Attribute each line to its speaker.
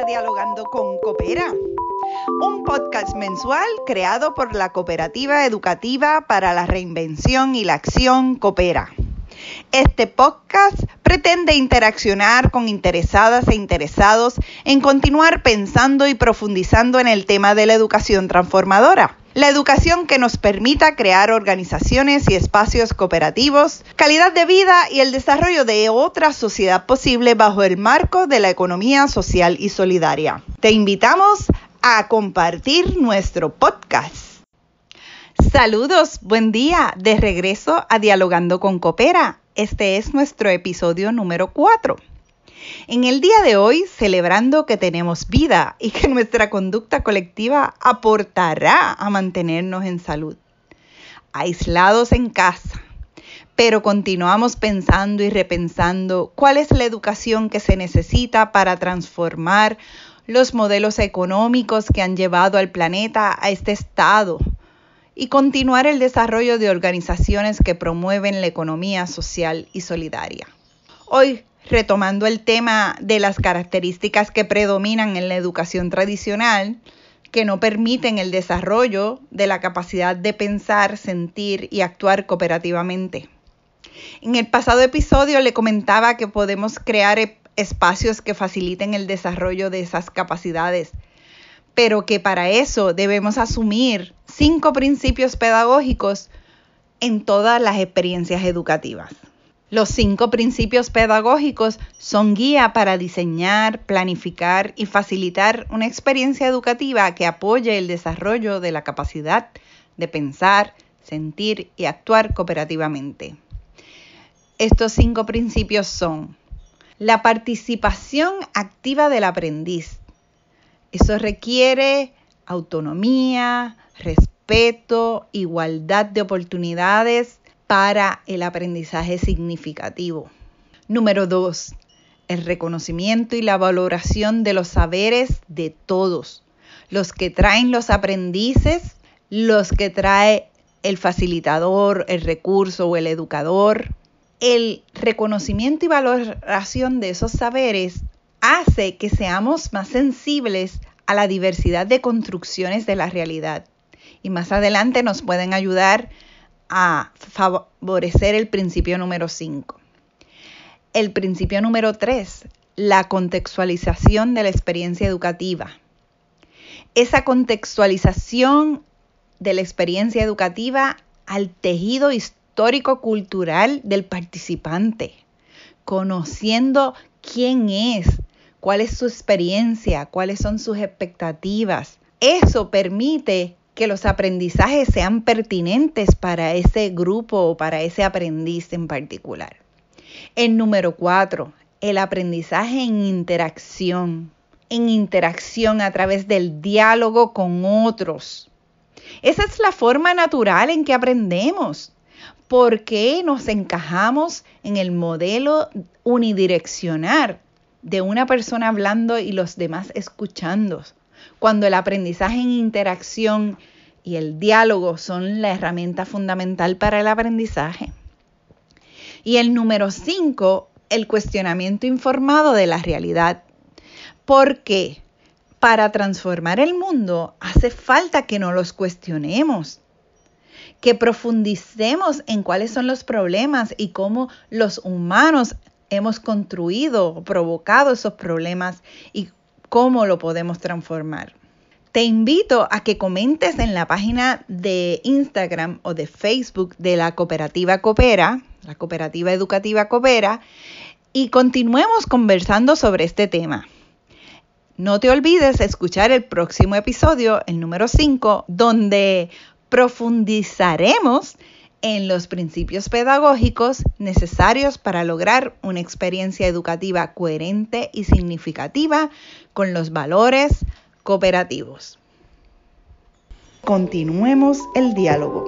Speaker 1: Dialogando con Coopera, un podcast mensual creado por la Cooperativa Educativa para la Reinvención y la Acción Coopera. Este podcast pretende interaccionar con interesadas e interesados en continuar pensando y profundizando en el tema de la educación transformadora la educación que nos permita crear organizaciones y espacios cooperativos, calidad de vida y el desarrollo de otra sociedad posible bajo el marco de la economía social y solidaria. Te invitamos a compartir nuestro podcast. Saludos, buen día, de regreso a Dialogando con Coopera. Este es nuestro episodio número 4. En el día de hoy, celebrando que tenemos vida y que nuestra conducta colectiva aportará a mantenernos en salud. Aislados en casa, pero continuamos pensando y repensando cuál es la educación que se necesita para transformar los modelos económicos que han llevado al planeta a este estado y continuar el desarrollo de organizaciones que promueven la economía social y solidaria. Hoy, retomando el tema de las características que predominan en la educación tradicional, que no permiten el desarrollo de la capacidad de pensar, sentir y actuar cooperativamente. En el pasado episodio le comentaba que podemos crear espacios que faciliten el desarrollo de esas capacidades, pero que para eso debemos asumir cinco principios pedagógicos en todas las experiencias educativas. Los cinco principios pedagógicos son guía para diseñar, planificar y facilitar una experiencia educativa que apoye el desarrollo de la capacidad de pensar, sentir y actuar cooperativamente. Estos cinco principios son la participación activa del aprendiz. Eso requiere autonomía, respeto, igualdad de oportunidades para el aprendizaje significativo. Número dos, el reconocimiento y la valoración de los saberes de todos, los que traen los aprendices, los que trae el facilitador, el recurso o el educador, el reconocimiento y valoración de esos saberes hace que seamos más sensibles a la diversidad de construcciones de la realidad. Y más adelante nos pueden ayudar a favorecer el principio número 5. El principio número 3, la contextualización de la experiencia educativa. Esa contextualización de la experiencia educativa al tejido histórico histórico-cultural del participante, conociendo quién es, cuál es su experiencia, cuáles son sus expectativas. Eso permite que los aprendizajes sean pertinentes para ese grupo o para ese aprendiz en particular. El número cuatro, el aprendizaje en interacción, en interacción a través del diálogo con otros. Esa es la forma natural en que aprendemos. ¿Por qué nos encajamos en el modelo unidireccional de una persona hablando y los demás escuchando? Cuando el aprendizaje en interacción y el diálogo son la herramienta fundamental para el aprendizaje. Y el número cinco, el cuestionamiento informado de la realidad. ¿Por qué? Para transformar el mundo hace falta que no los cuestionemos que profundicemos en cuáles son los problemas y cómo los humanos hemos construido, provocado esos problemas y cómo lo podemos transformar. Te invito a que comentes en la página de Instagram o de Facebook de la cooperativa Coopera, la cooperativa educativa Coopera, y continuemos conversando sobre este tema. No te olvides escuchar el próximo episodio, el número 5, donde profundizaremos en los principios pedagógicos necesarios para lograr una experiencia educativa coherente y significativa con los valores cooperativos. Continuemos el diálogo.